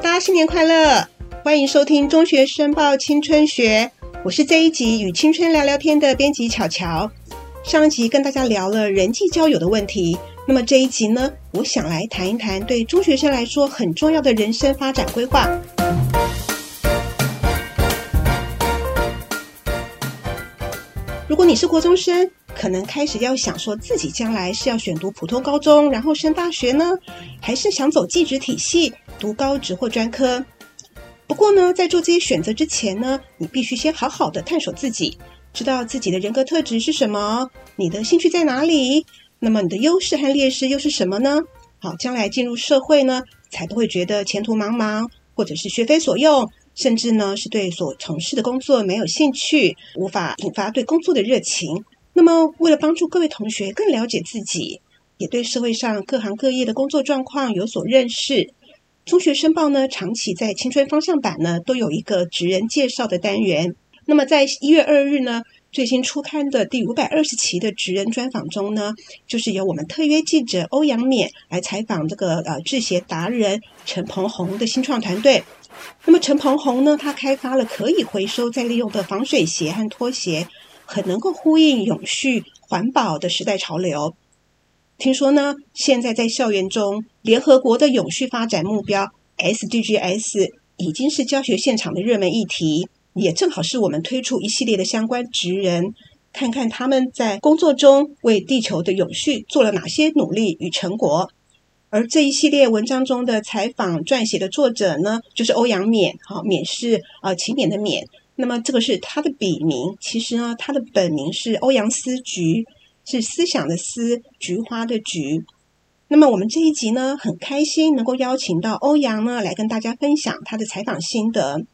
大家新年快乐！欢迎收听《中学申报青春学》，我是这一集与青春聊聊天的编辑巧巧。上一集跟大家聊了人际交友的问题，那么这一集呢，我想来谈一谈对中学生来说很重要的人生发展规划。如果你是国中生，可能开始要想说自己将来是要选读普通高中，然后升大学呢，还是想走技职体系？读高职或专科，不过呢，在做这些选择之前呢，你必须先好好的探索自己，知道自己的人格特质是什么，你的兴趣在哪里，那么你的优势和劣势又是什么呢？好，将来进入社会呢，才不会觉得前途茫茫，或者是学非所用，甚至呢是对所从事的工作没有兴趣，无法引发对工作的热情。那么，为了帮助各位同学更了解自己，也对社会上各行各业的工作状况有所认识。中学申报呢，长期在青春方向版呢都有一个职人介绍的单元。那么在一月二日呢，最新出刊的第五百二十期的职人专访中呢，就是由我们特约记者欧阳勉来采访这个呃制鞋达人陈鹏宏的新创团队。那么陈鹏宏呢，他开发了可以回收再利用的防水鞋和拖鞋，很能够呼应永续环保的时代潮流。听说呢，现在在校园中，联合国的永续发展目标 SDGs 已经是教学现场的热门议题，也正好是我们推出一系列的相关职人，看看他们在工作中为地球的永续做了哪些努力与成果。而这一系列文章中的采访撰写的作者呢，就是欧阳勉，哈，勉是啊勤勉的勉，那么这个是他的笔名，其实呢，他的本名是欧阳思菊。是思想的思，菊花的菊。那么我们这一集呢，很开心能够邀请到欧阳呢来跟大家分享他的采访心得。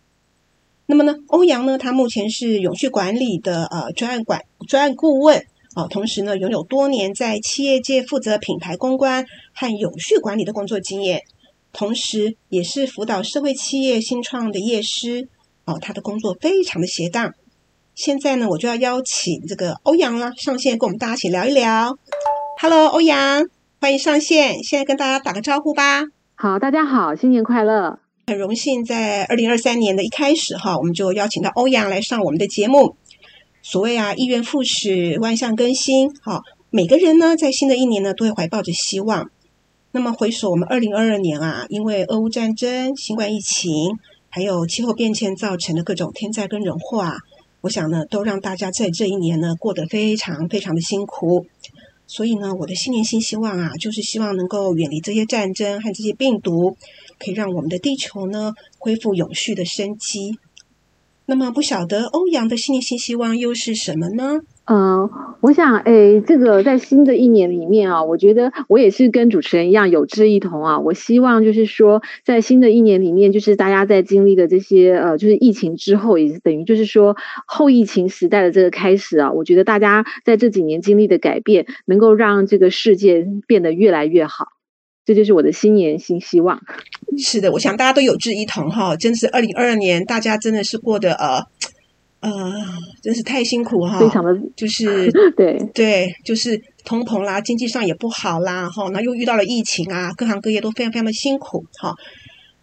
那么呢，欧阳呢，他目前是永续管理的呃专案管专案顾问啊，同时呢拥有多年在企业界负责品牌公关和永续管理的工作经验，同时也是辅导社会企业新创的业师哦，他的工作非常的斜杠。现在呢，我就要邀请这个欧阳啦上线，跟我们大家一起聊一聊。Hello，欧阳，欢迎上线。现在跟大家打个招呼吧。好，大家好，新年快乐。很荣幸在二零二三年的一开始哈，我们就邀请到欧阳来上我们的节目。所谓啊，意愿复始，万象更新。好，每个人呢，在新的一年呢，都会怀抱着希望。那么回首我们二零二二年啊，因为俄乌战争、新冠疫情，还有气候变迁造成的各种天灾跟人祸啊。我想呢，都让大家在这一年呢过得非常非常的辛苦，所以呢，我的新年新希望啊，就是希望能够远离这些战争和这些病毒，可以让我们的地球呢恢复永续的生机。那么，不晓得欧阳的新年新希望又是什么呢？嗯，我想，哎，这个在新的一年里面啊，我觉得我也是跟主持人一样有志一同啊。我希望就是说，在新的一年里面，就是大家在经历的这些呃，就是疫情之后，也等于就是说后疫情时代的这个开始啊。我觉得大家在这几年经历的改变，能够让这个世界变得越来越好。这就是我的新年新希望。是的，我想大家都有志一同哈，真是二零二二年，大家真的是过得呃。呃，真是太辛苦哈，非常的就是对对，就是通膨啦，经济上也不好啦，哈，那又遇到了疫情啊，各行各业都非常非常的辛苦哈。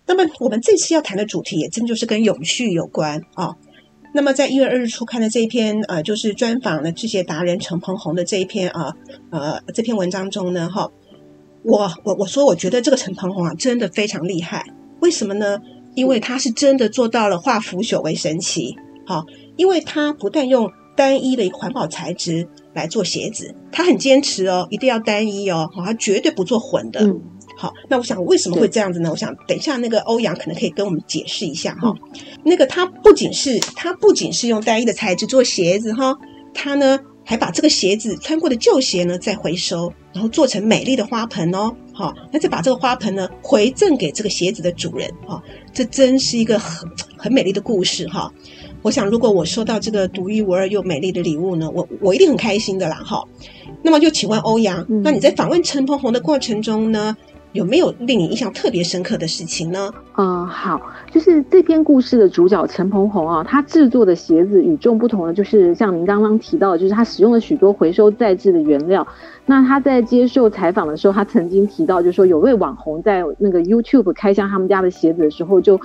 那么我们这次要谈的主题也真就是跟永续有关啊。那么在一月二日初刊的这一篇呃，就是专访了这些达人陈鹏宏的这一篇啊呃这篇文章中呢，哈，我我我说我觉得这个陈鹏宏啊真的非常厉害，为什么呢？因为他是真的做到了化腐朽为神奇，好。因为他不但用单一的一个环保材质来做鞋子，他很坚持哦，一定要单一哦，好，他绝对不做混的。好，那我想为什么会这样子呢？我想等一下那个欧阳可能可以跟我们解释一下哈。那个他不仅是他不仅是用单一的材质做鞋子哈，他呢还把这个鞋子穿过的旧鞋呢再回收，然后做成美丽的花盆哦，好，那再把这个花盆呢回赠给这个鞋子的主人哦，这真是一个很很美丽的故事哈。我想，如果我收到这个独一无二又美丽的礼物呢，我我一定很开心的啦，哈。那么就请问欧阳，那你在访问陈鹏宏的过程中呢，有没有令你印象特别深刻的事情呢？嗯，好，就是这篇故事的主角陈鹏鸿啊，他制作的鞋子与众不同的，就是像您刚刚提到的，就是他使用了许多回收再制的原料。那他在接受采访的时候，他曾经提到，就是说有位网红在那个 YouTube 开箱他们家的鞋子的时候，就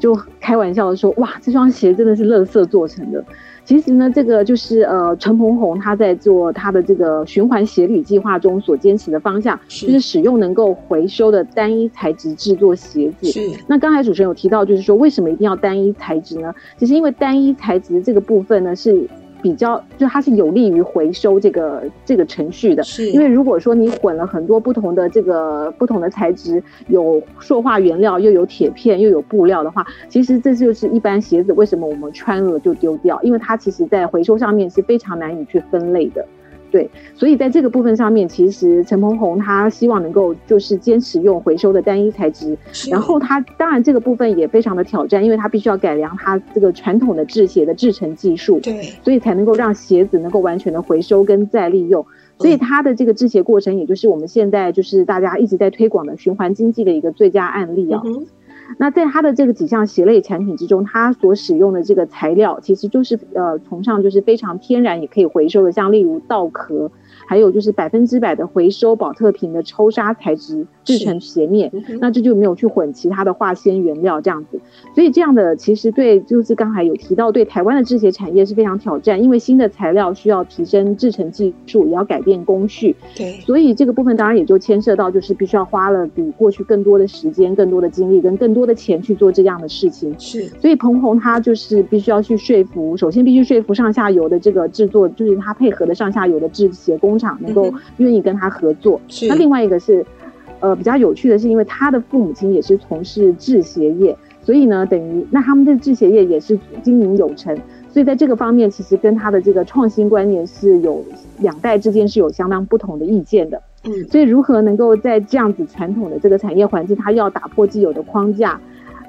就开玩笑的说：“哇，这双鞋真的是乐色做成的。”其实呢，这个就是呃，陈鹏红他在做他的这个循环鞋履计划中所坚持的方向，就是使用能够回收的单一材质制作鞋子。是。那刚才主持人有提到，就是说为什么一定要单一材质呢？其实因为单一材质这个部分呢是。比较就它是有利于回收这个这个程序的，是因为如果说你混了很多不同的这个不同的材质，有塑化原料，又有铁片，又有布料的话，其实这就是一般鞋子为什么我们穿了就丢掉，因为它其实在回收上面是非常难以去分类的。对，所以在这个部分上面，其实陈鹏红他希望能够就是坚持用回收的单一材质，然后他当然这个部分也非常的挑战，因为他必须要改良他这个传统的制鞋的制成技术，对，所以才能够让鞋子能够完全的回收跟再利用，所以他的这个制鞋过程，也就是我们现在就是大家一直在推广的循环经济的一个最佳案例啊。那在它的这个几项鞋类产品之中，它所使用的这个材料，其实就是呃，崇尚就是非常天然也可以回收的，像例如稻壳。还有就是百分之百的回收保特瓶的抽纱材质制成鞋面，那这就没有去混其他的化纤原料这样子，所以这样的其实对就是刚才有提到对台湾的制鞋产业是非常挑战，因为新的材料需要提升制成技术，也要改变工序，对，所以这个部分当然也就牵涉到就是必须要花了比过去更多的时间、更多的精力跟更多的钱去做这样的事情，是，所以彭红他就是必须要去说服，首先必须说服上下游的这个制作，就是他配合的上下游的制鞋工。厂能够愿意跟他合作，那另外一个是，呃，比较有趣的是，因为他的父母亲也是从事制鞋业，所以呢，等于那他们的制鞋业也是经营有成，所以在这个方面，其实跟他的这个创新观念是有两代之间是有相当不同的意见的。嗯，所以如何能够在这样子传统的这个产业环境，他要打破既有的框架。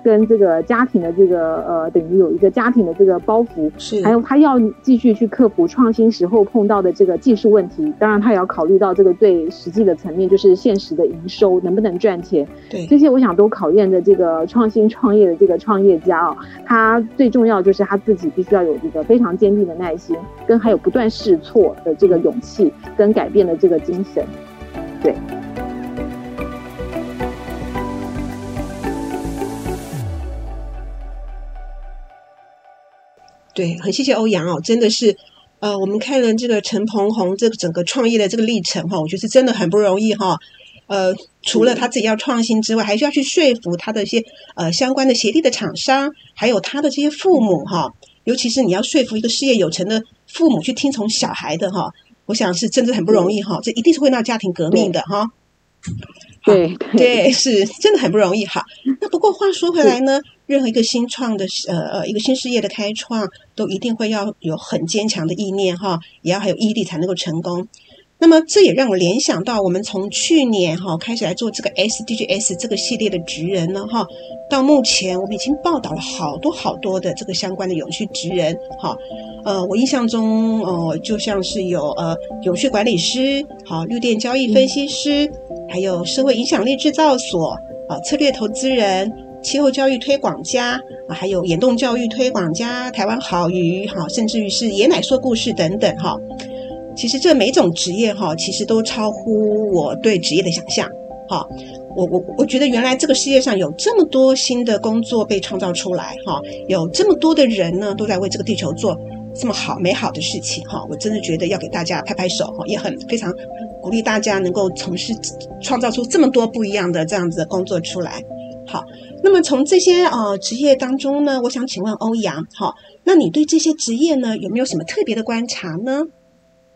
跟这个家庭的这个呃，等于有一个家庭的这个包袱，是，还有他要继续去克服创新时候碰到的这个技术问题，当然他也要考虑到这个最实际的层面，就是现实的营收能不能赚钱，对，这些我想都考验着这个创新创业的这个创业家哦，他最重要就是他自己必须要有这个非常坚定的耐心，跟还有不断试错的这个勇气，跟改变的这个精神，对。对，很谢谢欧阳哦，真的是，呃，我们看了这个陈鹏红这个整个创业的这个历程哈，我觉得真的很不容易哈。呃，除了他自己要创新之外，还需要去说服他的一些呃相关的协力的厂商，还有他的这些父母哈。尤其是你要说服一个事业有成的父母去听从小孩的哈，我想是真的很不容易哈。这一定是会闹家庭革命的哈。对对，是真的很不容易哈。那不过话说回来呢，任何一个新创的呃呃一个新事业的开创，都一定会要有很坚强的意念哈，也要还有毅力才能够成功。那么这也让我联想到，我们从去年哈开始来做这个 SDGs 这个系列的职人呢哈，到目前我们已经报道了好多好多的这个相关的永续职人哈。呃，我印象中哦，就像是有呃永续管理师、好绿电交易分析师，还有社会影响力制造所啊策略投资人、气候教育推广家啊，还有眼动教育推广家、台湾好鱼哈，甚至于是爷奶说故事等等哈。其实这每种职业哈，其实都超乎我对职业的想象。哈，我我我觉得原来这个世界上有这么多新的工作被创造出来哈，有这么多的人呢都在为这个地球做这么好美好的事情哈，我真的觉得要给大家拍拍手哈，也很非常鼓励大家能够从事创造出这么多不一样的这样子的工作出来。好，那么从这些呃职业当中呢，我想请问欧阳，哈，那你对这些职业呢有没有什么特别的观察呢？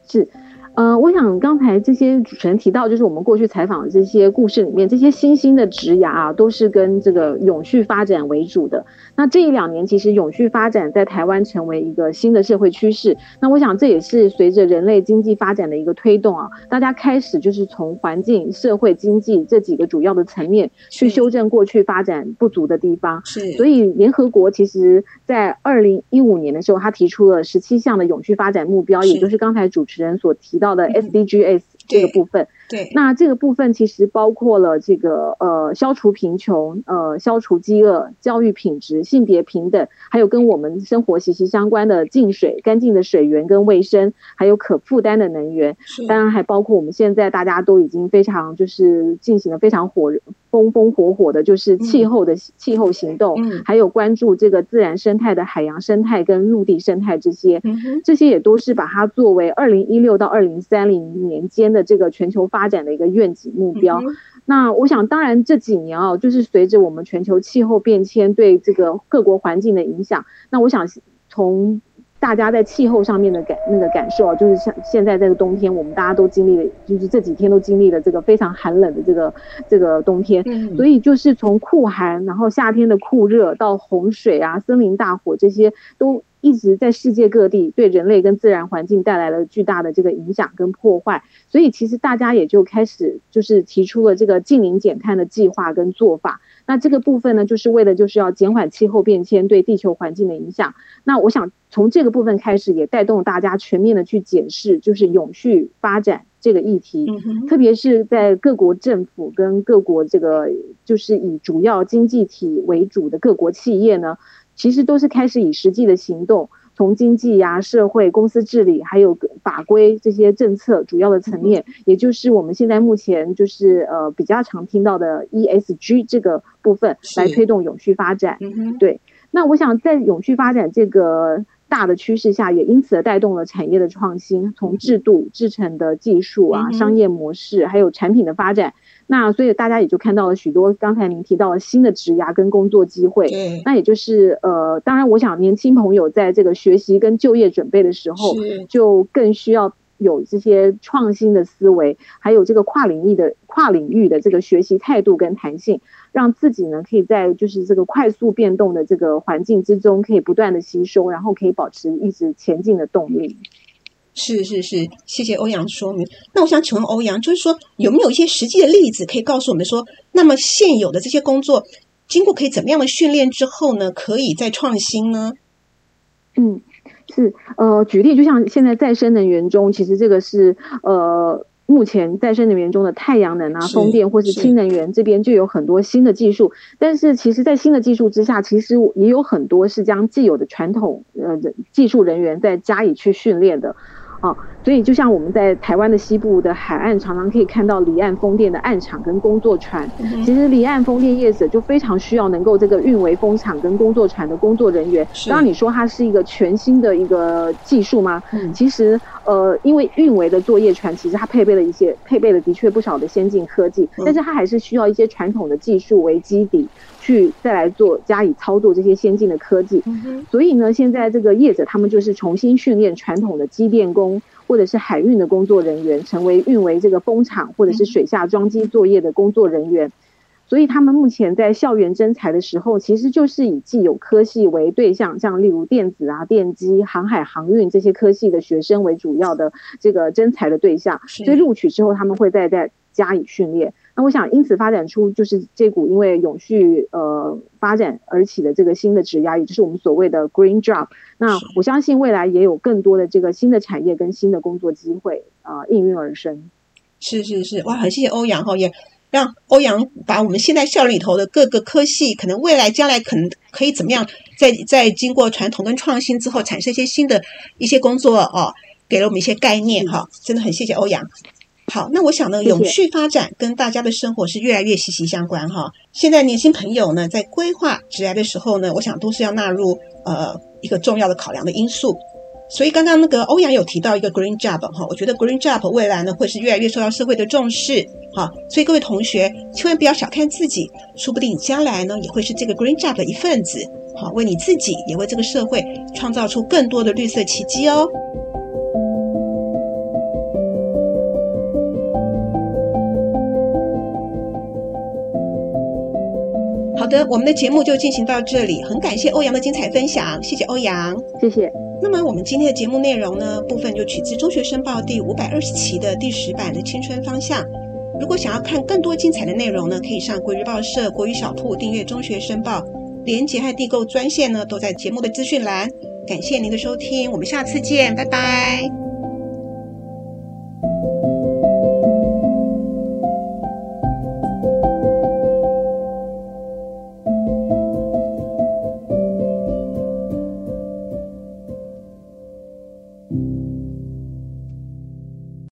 是，呃，我想刚才这些主持人提到，就是我们过去采访的这些故事里面，这些新兴的职涯啊，都是跟这个永续发展为主的。那这一两年，其实永续发展在台湾成为一个新的社会趋势。那我想这也是随着人类经济发展的一个推动啊，大家开始就是从环境、社会、经济这几个主要的层面去修正过去发展不足的地方。是，所以联合国其实在二零一五年的时候，他提出了十七项的永续发展目标，也就是刚才主持人所提到的 SDGs 这个部分。对，那这个部分其实包括了这个呃消除贫穷、呃消除饥饿、教育品质、性别平等，还有跟我们生活息息相关的净水、干净的水源跟卫生，还有可负担的能源。当然还包括我们现在大家都已经非常就是进行了非常火风风火火的，就是气候的气候行动，还有关注这个自然生态的海洋生态跟陆地生态这些，这些也都是把它作为二零一六到二零三零年间的这个全球发展的一个愿景目标。那我想，当然这几年啊，就是随着我们全球气候变迁对这个各国环境的影响，那我想从。大家在气候上面的感那个感受啊，就是像现在这个冬天，我们大家都经历了，就是这几天都经历了这个非常寒冷的这个这个冬天。嗯，所以就是从酷寒，然后夏天的酷热，到洪水啊、森林大火这些，都一直在世界各地对人类跟自然环境带来了巨大的这个影响跟破坏。所以其实大家也就开始就是提出了这个近零减碳的计划跟做法。那这个部分呢，就是为了就是要减缓气候变迁对地球环境的影响。那我想从这个部分开始，也带动大家全面的去检视，就是永续发展这个议题。特别是在各国政府跟各国这个就是以主要经济体为主的各国企业呢，其实都是开始以实际的行动。从经济呀、社会、公司治理，还有法规这些政策主要的层面，也就是我们现在目前就是呃比较常听到的 ESG 这个部分来推动永续发展。对，那我想在永续发展这个大的趋势下，也因此带动了产业的创新，从制度、制成的技术啊、商业模式，还有产品的发展。那所以大家也就看到了许多刚才您提到的新的职涯跟工作机会。那也就是呃，当然我想年轻朋友在这个学习跟就业准备的时候，就更需要有这些创新的思维，还有这个跨领域的跨领域的这个学习态度跟弹性，让自己呢可以在就是这个快速变动的这个环境之中，可以不断的吸收，然后可以保持一直前进的动力。是是是，谢谢欧阳说明。那我想请问欧阳，就是说有没有一些实际的例子可以告诉我们说，那么现有的这些工作，经过可以怎么样的训练之后呢，可以再创新呢？嗯，是呃，举例就像现在再生能源中，其实这个是呃，目前再生能源中的太阳能啊、风电或是氢能源这边就有很多新的技术，但是其实，在新的技术之下，其实也有很多是将既有的传统呃技术人员再加以去训练的。啊，所以就像我们在台湾的西部的海岸，常常可以看到离岸风电的岸场跟工作船。其实离岸风电业者就非常需要能够这个运维风场跟工作船的工作人员。刚刚你说它是一个全新的一个技术吗？其实呃，因为运维的作业船其实它配备了一些配备了的确不少的先进科技，但是它还是需要一些传统的技术为基底。去再来做加以操作这些先进的科技，所以呢，现在这个业者他们就是重新训练传统的机电工或者是海运的工作人员，成为运维这个风场或者是水下装机作业的工作人员。所以他们目前在校园征才的时候，其实就是以既有科系为对象，像例如电子啊、电机、航海航运这些科系的学生为主要的这个征才的对象。所以录取之后，他们会再再加以训练。那我想，因此发展出就是这股因为永续呃发展而起的这个新的职压，也就是我们所谓的 green job。那我相信未来也有更多的这个新的产业跟新的工作机会啊应运而生。是是是，哇，很谢谢欧阳哈，也让欧阳把我们现在校里头的各个科系，可能未来将来可能可以怎么样，在在经过传统跟创新之后，产生一些新的一些工作哦，给了我们一些概念哈，真的很谢谢欧阳。好，那我想呢，永续发展跟大家的生活是越来越息息相关哈。现在年轻朋友呢，在规划职业的时候呢，我想都是要纳入呃一个重要的考量的因素。所以刚刚那个欧阳有提到一个 green job 哈，我觉得 green job 未来呢会是越来越受到社会的重视哈。所以各位同学千万不要小看自己，说不定你将来呢也会是这个 green job 的一份子，好，为你自己也为这个社会创造出更多的绿色奇迹哦。好的，我们的节目就进行到这里，很感谢欧阳的精彩分享，谢谢欧阳，谢谢。那么我们今天的节目内容呢，部分就取自《中学申报》第五百二十期的第十版的青春方向。如果想要看更多精彩的内容呢，可以上国语报社国语小铺订阅《中学申报》，连结和地购专线呢都在节目的资讯栏。感谢您的收听，我们下次见，拜拜。